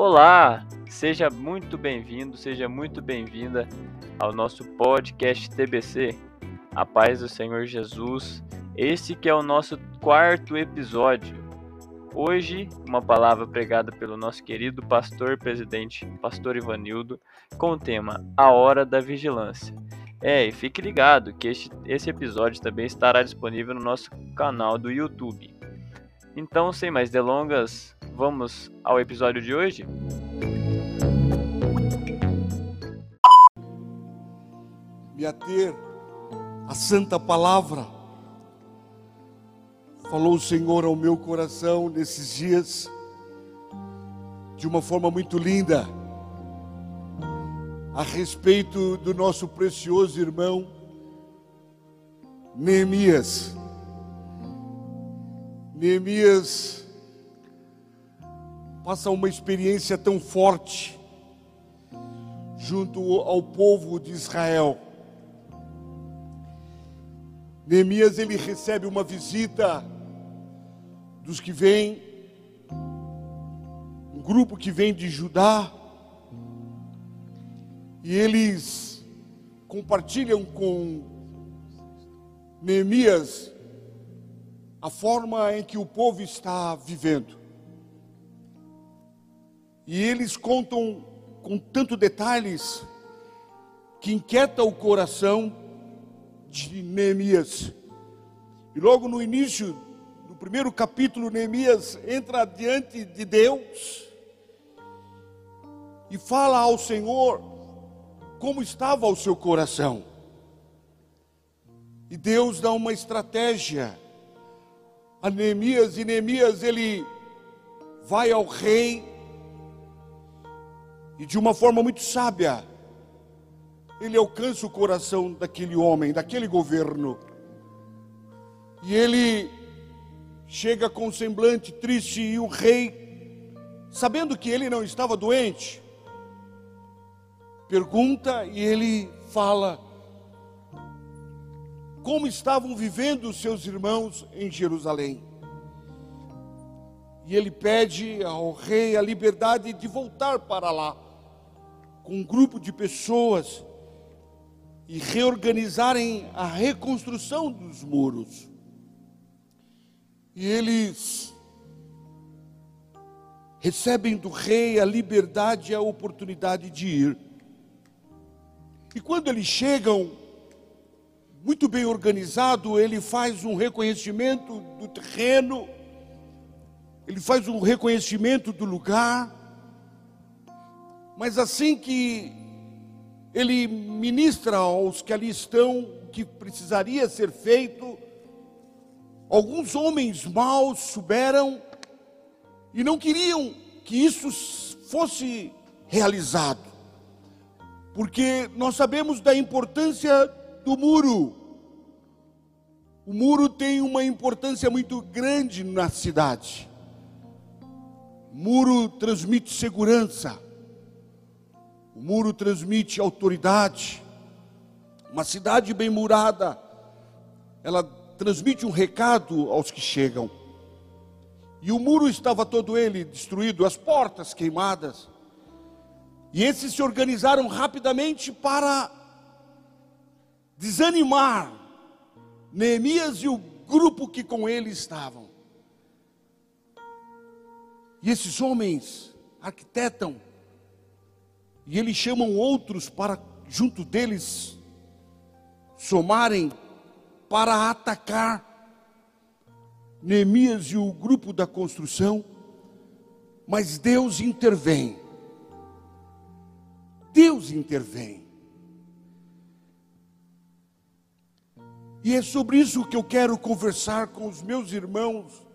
Olá, seja muito bem-vindo, seja muito bem-vinda ao nosso podcast TBC. A paz do Senhor Jesus. Esse que é o nosso quarto episódio. Hoje, uma palavra pregada pelo nosso querido pastor presidente, pastor Ivanildo, com o tema A Hora da Vigilância. É, e fique ligado que este, esse episódio também estará disponível no nosso canal do YouTube. Então, sem mais delongas, vamos ao episódio de hoje? Me ater a santa palavra. Falou o Senhor ao meu coração nesses dias de uma forma muito linda a respeito do nosso precioso irmão Neemias. Neemias passa uma experiência tão forte junto ao povo de Israel. Neemias ele recebe uma visita dos que vêm, um grupo que vem de Judá, e eles compartilham com Neemias a forma em que o povo está vivendo. E eles contam com tanto detalhes que inquieta o coração de Neemias. E logo no início do primeiro capítulo, Neemias entra diante de Deus e fala ao Senhor como estava o seu coração. E Deus dá uma estratégia a Neemias, e Neemias ele vai ao rei e de uma forma muito sábia, ele alcança o coração daquele homem, daquele governo. E ele chega com um semblante triste e o rei, sabendo que ele não estava doente, pergunta e ele fala como estavam vivendo os seus irmãos em Jerusalém. E ele pede ao rei a liberdade de voltar para lá com um grupo de pessoas e reorganizarem a reconstrução dos muros. E eles recebem do rei a liberdade e a oportunidade de ir. E quando eles chegam, muito bem organizado, ele faz um reconhecimento do terreno, ele faz um reconhecimento do lugar, mas assim que ele ministra aos que ali estão o que precisaria ser feito, alguns homens maus souberam e não queriam que isso fosse realizado, porque nós sabemos da importância do muro. O muro tem uma importância muito grande na cidade. O muro transmite segurança. O muro transmite autoridade. Uma cidade bem murada, ela transmite um recado aos que chegam. E o muro estava todo ele destruído, as portas queimadas. E esses se organizaram rapidamente para desanimar Neemias e o grupo que com ele estavam. E esses homens arquitetam e eles chamam outros para, junto deles, somarem para atacar Neemias e o grupo da construção, mas Deus intervém. Deus intervém. E é sobre isso que eu quero conversar com os meus irmãos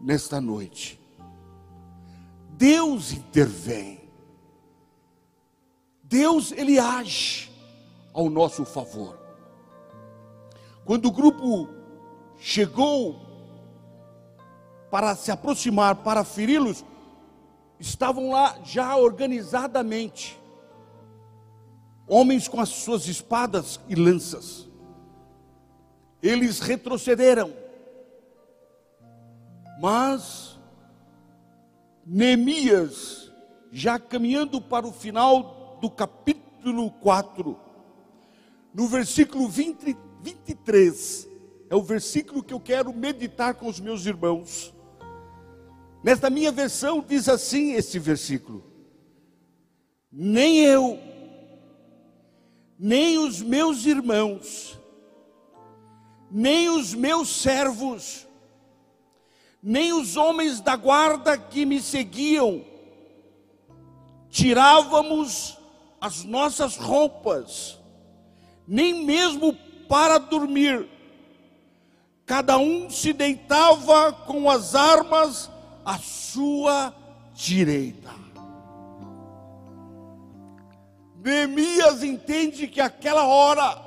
nesta noite. Deus intervém. Deus ele age ao nosso favor. Quando o grupo chegou para se aproximar, para feri-los, estavam lá já organizadamente, homens com as suas espadas e lanças. Eles retrocederam, mas Neemias já caminhando para o final do capítulo 4, no versículo 20, 23, é o versículo que eu quero meditar com os meus irmãos. Nesta minha versão diz assim esse versículo: Nem eu, nem os meus irmãos, nem os meus servos, nem os homens da guarda que me seguiam, tirávamos as nossas roupas, nem mesmo para dormir. Cada um se deitava com as armas à sua direita. Neemias entende que aquela hora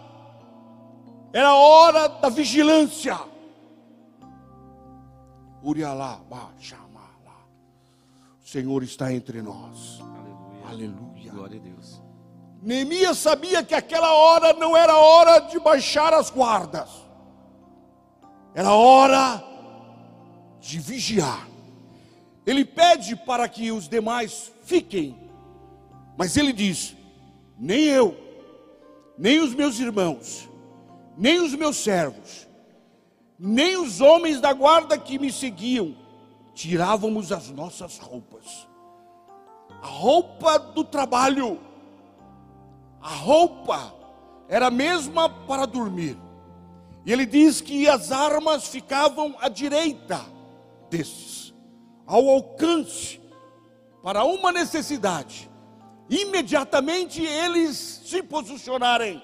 era a hora da vigilância. Urialá, lá. O Senhor está entre nós. Aleluia. Aleluia. Glória a Deus. Neemias sabia que aquela hora não era hora de baixar as guardas. Era hora de vigiar. Ele pede para que os demais fiquem, mas ele diz: nem eu, nem os meus irmãos, nem os meus servos, nem os homens da guarda que me seguiam, tirávamos as nossas roupas. A roupa do trabalho, a roupa era a mesma para dormir. E ele diz que as armas ficavam à direita desses, ao alcance, para uma necessidade. Imediatamente eles se posicionarem,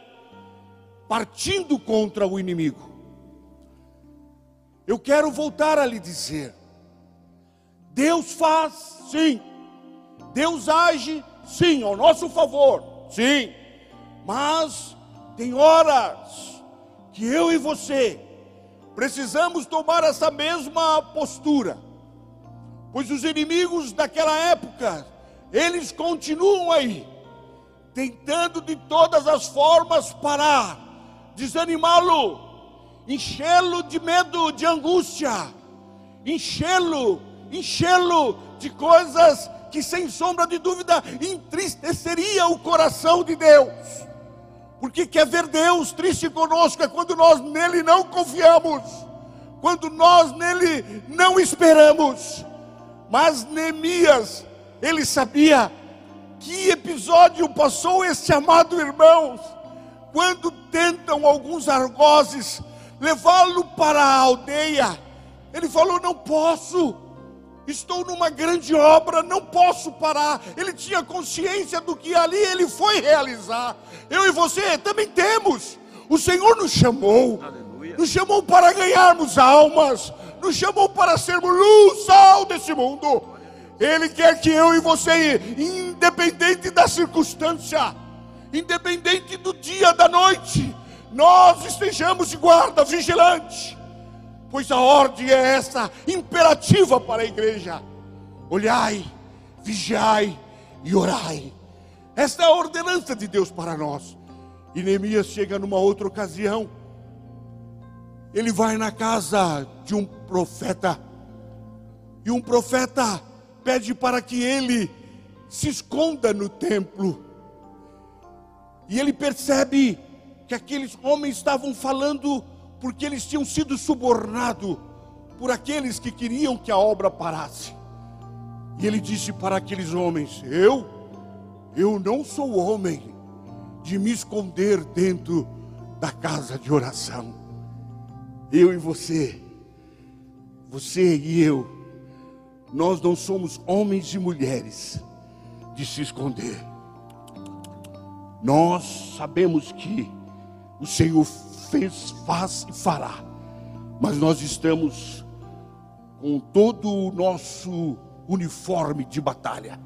partindo contra o inimigo. Eu quero voltar a lhe dizer: Deus faz, sim. Deus age, sim, ao nosso favor, sim. Mas tem horas que eu e você precisamos tomar essa mesma postura, pois os inimigos daquela época, eles continuam aí, tentando de todas as formas parar, desanimá-lo, enchê-lo de medo, de angústia, enchê-lo, enchê-lo de coisas que sem sombra de dúvida entristeceria o coração de Deus. Porque quer ver Deus triste conosco é quando nós nele não confiamos, quando nós nele não esperamos. Mas Neemias, ele sabia que episódio passou este amado irmão, quando tentam alguns argozes levá-lo para a aldeia. Ele falou: Não posso, estou numa grande obra, não posso parar. Ele tinha consciência do que ali ele foi realizar. Eu e você também temos. O Senhor nos chamou, Aleluia. nos chamou para ganharmos almas, nos chamou para sermos luz, sal desse mundo. Ele quer que eu e você, independente da circunstância, independente do dia, da noite, nós estejamos de guarda, vigilante pois a ordem é essa, imperativa para a igreja: olhai, vigiai e orai. Esta é a ordenança de Deus para nós. E Neemias chega numa outra ocasião, ele vai na casa de um profeta, e um profeta pede para que ele se esconda no templo. E ele percebe que aqueles homens estavam falando porque eles tinham sido subornados por aqueles que queriam que a obra parasse. E ele disse para aqueles homens: Eu, eu não sou homem de me esconder dentro da casa de oração. Eu e você, você e eu, nós não somos homens e mulheres de se esconder. Nós sabemos que o Senhor fez, faz e fará. Mas nós estamos com todo o nosso uniforme de batalha,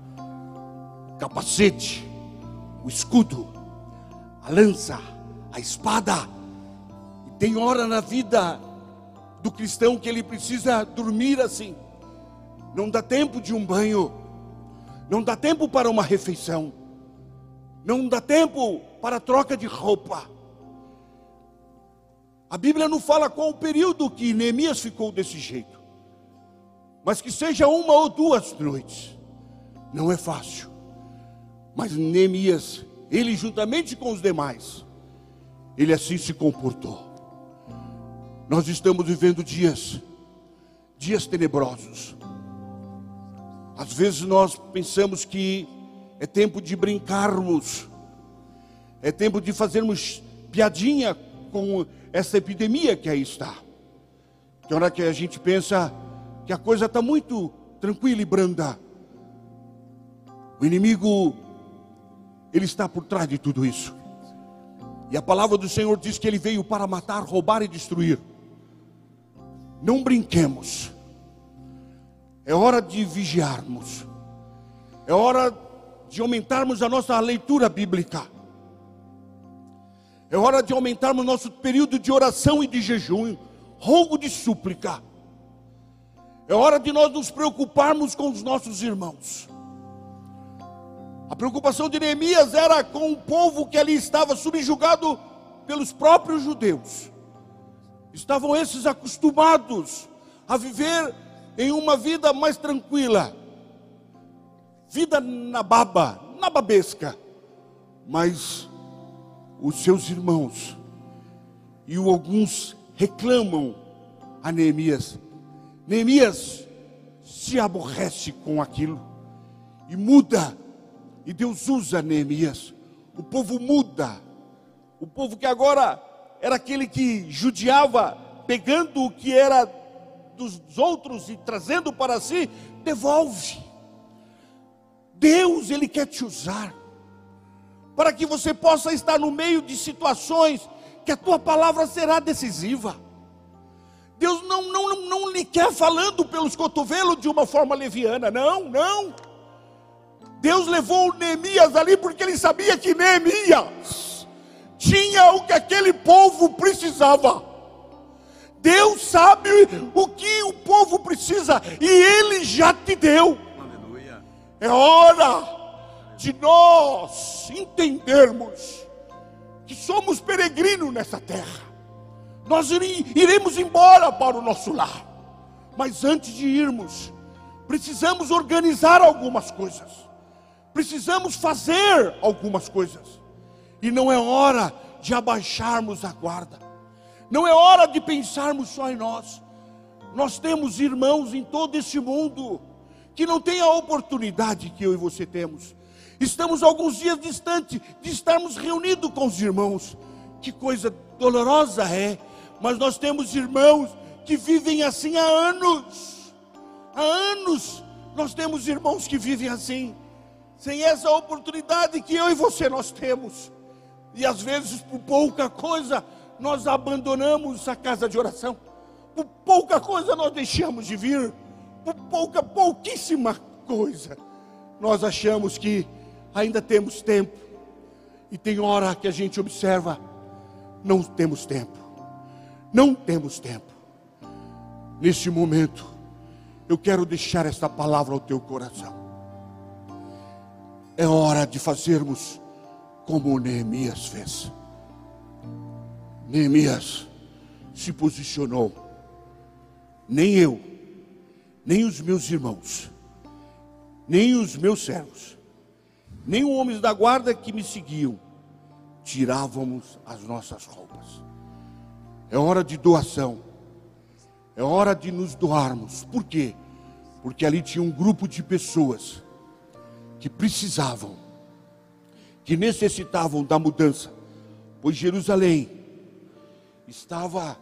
capacete, o escudo, a lança, a espada. E tem hora na vida do cristão que ele precisa dormir assim. Não dá tempo de um banho, não dá tempo para uma refeição, não dá tempo para troca de roupa. A Bíblia não fala qual o período que Neemias ficou desse jeito, mas que seja uma ou duas noites. Não é fácil. Mas Neemias, ele juntamente com os demais, ele assim se comportou. Nós estamos vivendo dias, dias tenebrosos. Às vezes nós pensamos que é tempo de brincarmos, é tempo de fazermos piadinha com essa epidemia que aí está. Que hora que a gente pensa que a coisa está muito tranquila e branda, o inimigo, ele está por trás de tudo isso. E a palavra do Senhor diz que ele veio para matar, roubar e destruir. Não brinquemos. É hora de vigiarmos. É hora de aumentarmos a nossa leitura bíblica. É hora de aumentarmos nosso período de oração e de jejum, rogo de súplica. É hora de nós nos preocuparmos com os nossos irmãos. A preocupação de Neemias era com o povo que ali estava subjugado pelos próprios judeus. Estavam esses acostumados a viver em uma vida mais tranquila, vida na baba, na babesca, mas os seus irmãos e alguns reclamam a Neemias. Neemias se aborrece com aquilo e muda e Deus usa Neemias. O povo muda. O povo que agora era aquele que judiava, pegando o que era dos outros e trazendo para si, devolve. Deus, Ele quer te usar, para que você possa estar no meio de situações que a tua palavra será decisiva. Deus não, não, não, não lhe quer falando pelos cotovelos de uma forma leviana, não, não. Deus levou Neemias ali porque ele sabia que Neemias tinha o que aquele povo precisava. Deus sabe o que o povo precisa e ele já te deu. Aleluia. É hora de nós entendermos que somos peregrinos nessa terra. Nós iremos embora para o nosso lar. Mas antes de irmos, precisamos organizar algumas coisas precisamos fazer algumas coisas. E não é hora de abaixarmos a guarda. Não é hora de pensarmos só em nós. Nós temos irmãos em todo esse mundo que não têm a oportunidade que eu e você temos. Estamos alguns dias distante de estarmos reunidos com os irmãos. Que coisa dolorosa é, mas nós temos irmãos que vivem assim há anos. Há anos nós temos irmãos que vivem assim sem essa oportunidade que eu e você nós temos. E às vezes, por pouca coisa, nós abandonamos a casa de oração. Por pouca coisa nós deixamos de vir. Por pouca, pouquíssima coisa. Nós achamos que ainda temos tempo. E tem hora que a gente observa, não temos tempo. Não temos tempo. Neste momento, eu quero deixar esta palavra ao teu coração. É hora de fazermos como Neemias fez. Neemias se posicionou. Nem eu, nem os meus irmãos, nem os meus servos, nem os homens da guarda que me seguiam, tirávamos as nossas roupas. É hora de doação. É hora de nos doarmos. Por quê? Porque ali tinha um grupo de pessoas que precisavam, que necessitavam da mudança, pois Jerusalém estava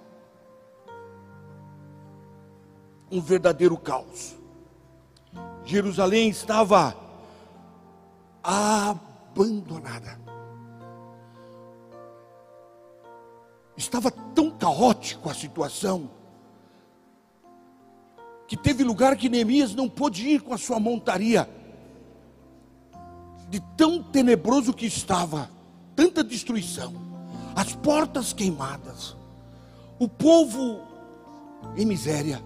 um verdadeiro caos. Jerusalém estava abandonada. Estava tão caótico a situação que teve lugar que Neemias não pôde ir com a sua montaria de tão tenebroso que estava, tanta destruição, as portas queimadas, o povo em miséria.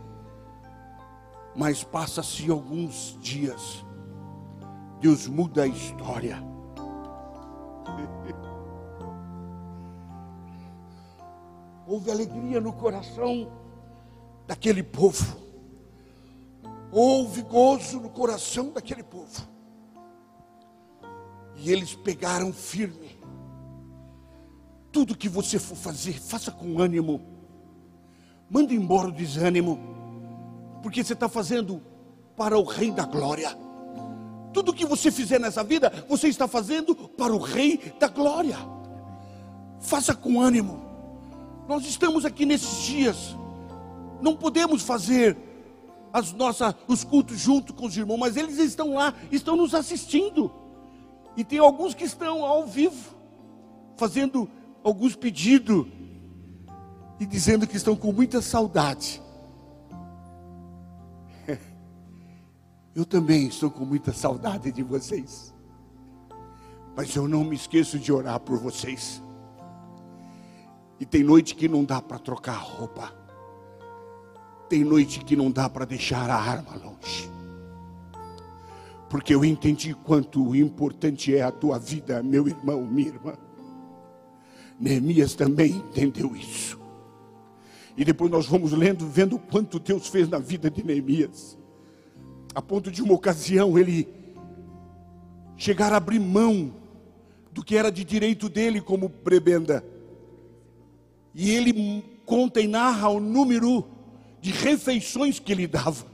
Mas passa-se alguns dias, Deus muda a história. Houve alegria no coração daquele povo. Houve gozo no coração daquele povo. E eles pegaram firme. Tudo que você for fazer, faça com ânimo. Manda embora o desânimo, porque você está fazendo para o Rei da Glória. Tudo que você fizer nessa vida, você está fazendo para o Rei da Glória. Faça com ânimo. Nós estamos aqui nesses dias. Não podemos fazer as nossas, os cultos junto com os irmãos, mas eles estão lá, estão nos assistindo. E tem alguns que estão ao vivo, fazendo alguns pedidos e dizendo que estão com muita saudade. Eu também estou com muita saudade de vocês. Mas eu não me esqueço de orar por vocês. E tem noite que não dá para trocar roupa. Tem noite que não dá para deixar a arma longe. Porque eu entendi quanto importante é a tua vida, meu irmão, minha irmã. Neemias também entendeu isso. E depois nós vamos lendo, vendo quanto Deus fez na vida de Neemias. A ponto de uma ocasião ele chegar a abrir mão do que era de direito dele como prebenda. E ele conta e narra o número de refeições que ele dava.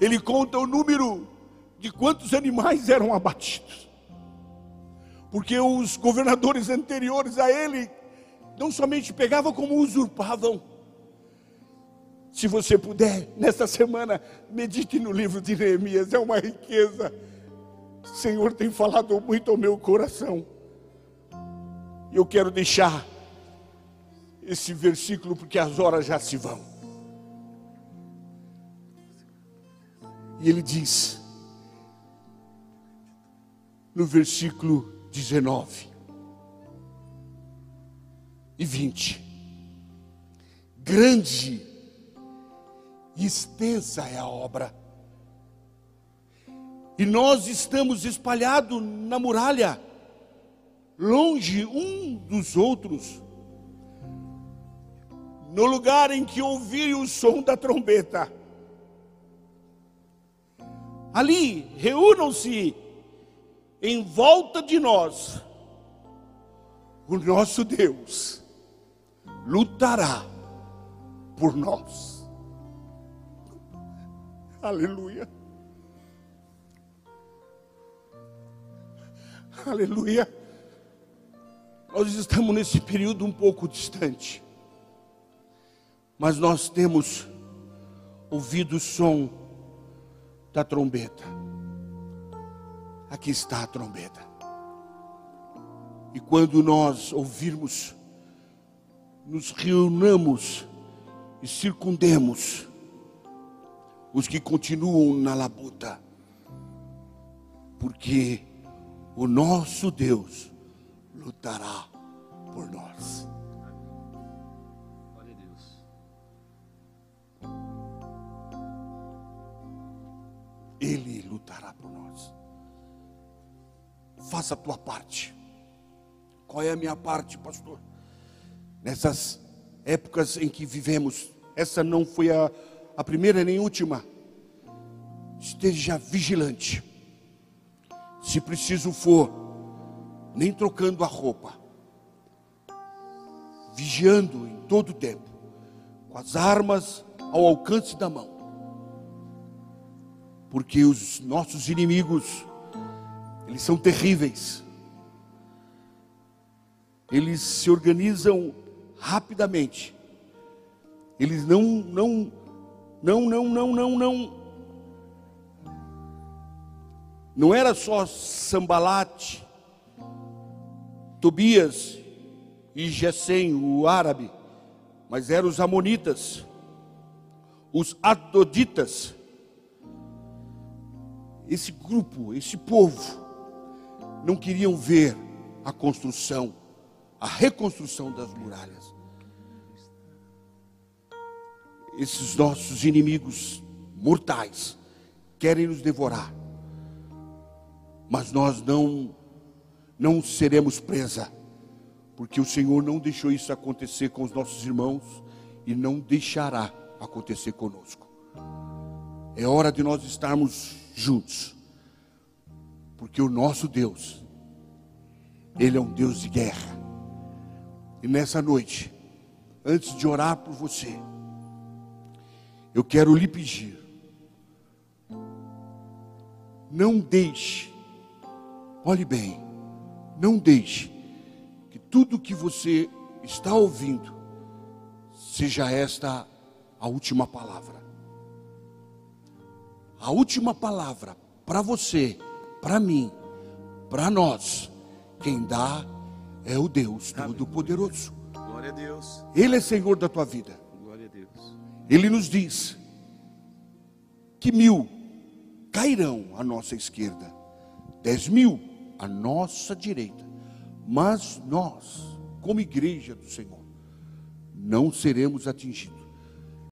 Ele conta o número de quantos animais eram abatidos. Porque os governadores anteriores a ele não somente pegavam, como usurpavam. Se você puder, nesta semana, medite no livro de Neemias, é uma riqueza. O Senhor tem falado muito ao meu coração. Eu quero deixar esse versículo porque as horas já se vão. E ele diz, no versículo 19 e 20: Grande e extensa é a obra, e nós estamos espalhados na muralha, longe um dos outros, no lugar em que ouvi o som da trombeta. Ali reúnam-se em volta de nós, o nosso Deus lutará por nós. Aleluia. Aleluia. Nós estamos nesse período um pouco distante, mas nós temos ouvido o som da trombeta. Aqui está a trombeta. E quando nós ouvirmos, nos reunamos e circundemos os que continuam na labuta, porque o nosso Deus lutará por nós. Ele lutará por nós. Faça a tua parte. Qual é a minha parte, pastor? Nessas épocas em que vivemos, essa não foi a, a primeira nem última. Esteja vigilante. Se preciso for, nem trocando a roupa, vigiando em todo o tempo, com as armas ao alcance da mão porque os nossos inimigos, eles são terríveis. Eles se organizam rapidamente. Eles não, não, não, não, não, não, não. Não era só Sambalate, Tobias e Gesem, o árabe, mas eram os amonitas, os adoditas, esse grupo, esse povo, não queriam ver a construção, a reconstrução das muralhas. Esses nossos inimigos mortais querem nos devorar, mas nós não não seremos presa, porque o Senhor não deixou isso acontecer com os nossos irmãos e não deixará acontecer conosco. É hora de nós estarmos juntos. Porque o nosso Deus, Ele é um Deus de guerra. E nessa noite, antes de orar por você, eu quero lhe pedir, não deixe, olhe bem, não deixe que tudo que você está ouvindo seja esta a última palavra. A última palavra para você, para mim, para nós, quem dá é o Deus Todo-Poderoso. Glória a Deus. Ele é Senhor da tua vida. Ele nos diz que mil cairão à nossa esquerda, dez mil à nossa direita, mas nós, como igreja do Senhor, não seremos atingidos